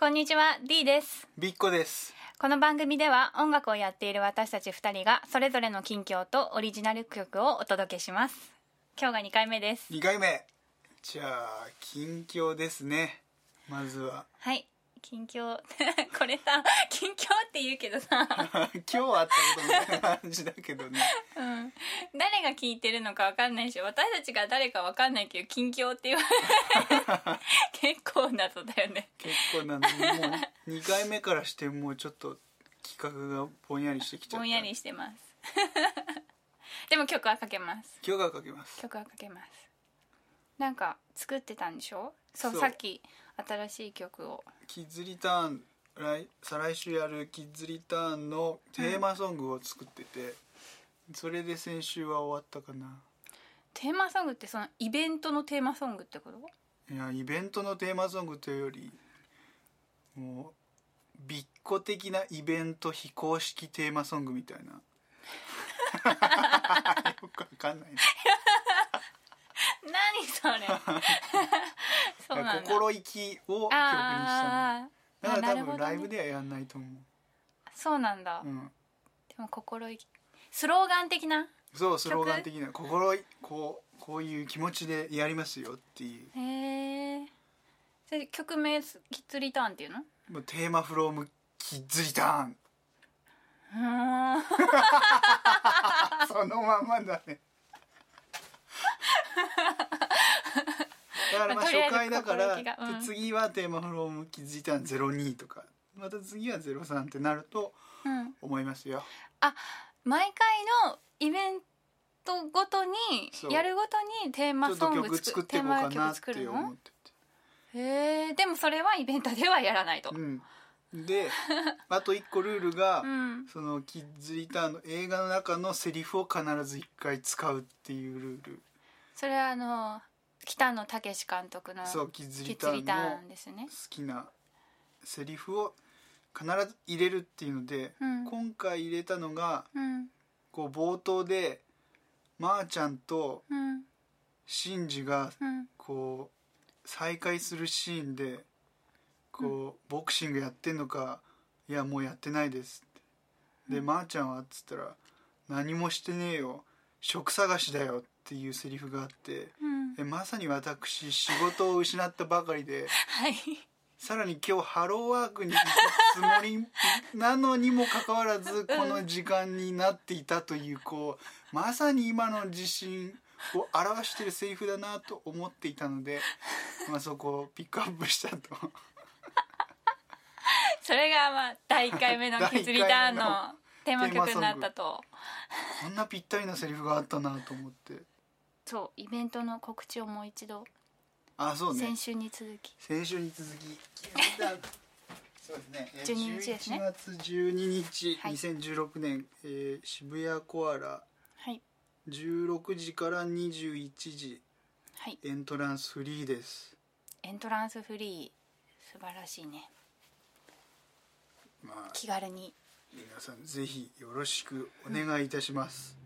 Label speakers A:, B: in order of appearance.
A: こんにちは D です。
B: ビッコです。
A: この番組では音楽をやっている私たち2人がそれぞれの近況とオリジナル曲をお届けします。今日が2回目です。
B: 2回目。じゃあ近況ですね。まずは。
A: はい近況。これさ近況って言うけどさ、
B: 今日あったことみたいな感じだけどね。
A: うん、誰が聞いてるのかわかんないし私たちが誰かわかんないけど近況って言われ結構謎だよね。
B: 結構なのにもう2回目からしてもうちょっと企画がぼんやりしてきちゃった。
A: ぼんやりしてます。でも曲はかけます。
B: 今日がかけます。
A: 曲はかけます。なんか作ってたんでしょ？そう
B: そう。
A: さっき新しい曲を。
B: キッズリターン来再来週やるキッズリターンのテーマソングを作ってて、それで先週は終わったかな。
A: テーマソングってそのイベントのテーマソングってこと？
B: いやイベントのテーマソングというよりもうビッコ的なイベント非公式テーマソングみたいな。よくわかんないな。
A: 何それ
B: 心意気を曲にしたの。だから多分ライブではやんないと思
A: そうなんだ、
B: う、うん、
A: でも心意気。スローガン的な？
B: そうスローガン的な。心意こうこういう気持ちでやりますよっていう。
A: へえそれ曲名キッズリターンっていうの？
B: もうテーマフロームキッズリターン。
A: うーん。
B: そのままだねだからまあ初回だから、
A: うん。
B: で次はテーマフロームキッズリターン02とかまた次は03ってなると
A: うん。
B: 思いますよ。
A: 毎回のイベントごとにやるごとにテーマソング
B: 作
A: 作
B: っていこうかなって思ってて
A: へえでもそれはイベントではやらないと。
B: うん。で あと一個ルールが、
A: うん。
B: そのキッズリターンの映画の中のセリフを必ず一回使うっていうルール。
A: それはあの北野武監督の
B: そうキッズ
A: キ
B: リター
A: ンですね
B: 好きなセリフを必ず入れるっていうので、
A: うん。
B: 今回入れたのが
A: うん。
B: こう冒頭でまー、ちゃんと
A: うん。
B: シンジが
A: うん。
B: こう再会するシーンでこう、ボクシングやってんのかいやもうやってないですって。で、まー、ちゃんはっつったら何もしてねえよ職探しだよっていうセリフがあって
A: うん
B: えまさに私仕事を失ったばかりで
A: はい。
B: さらに今日ハローワークに行くつもりなのにもかかわらずこの時間になっていたというこうまさに今の自信を表しているセリフだなと思っていたので、まあ、そこをピックアップしたと。
A: それがまあ第1回目のキッズリターンのテーマ曲になったと。
B: こんなぴったりなセリフがあったなと思って
A: そうイベントの告知をもう一度
B: あそうね。
A: 先週に続き。
B: 先週に続き。そうですね。えー
A: 12日ですね。
B: 11月12日、
A: はい。
B: 2016年、えー渋谷コアラ。
A: はい。
B: 16時から21時。
A: はい。
B: エントランスフリーです。
A: エントランスフリー。素晴らしいね。
B: まあ
A: 気軽に。
B: 皆さんぜひよろしくお願いいたします、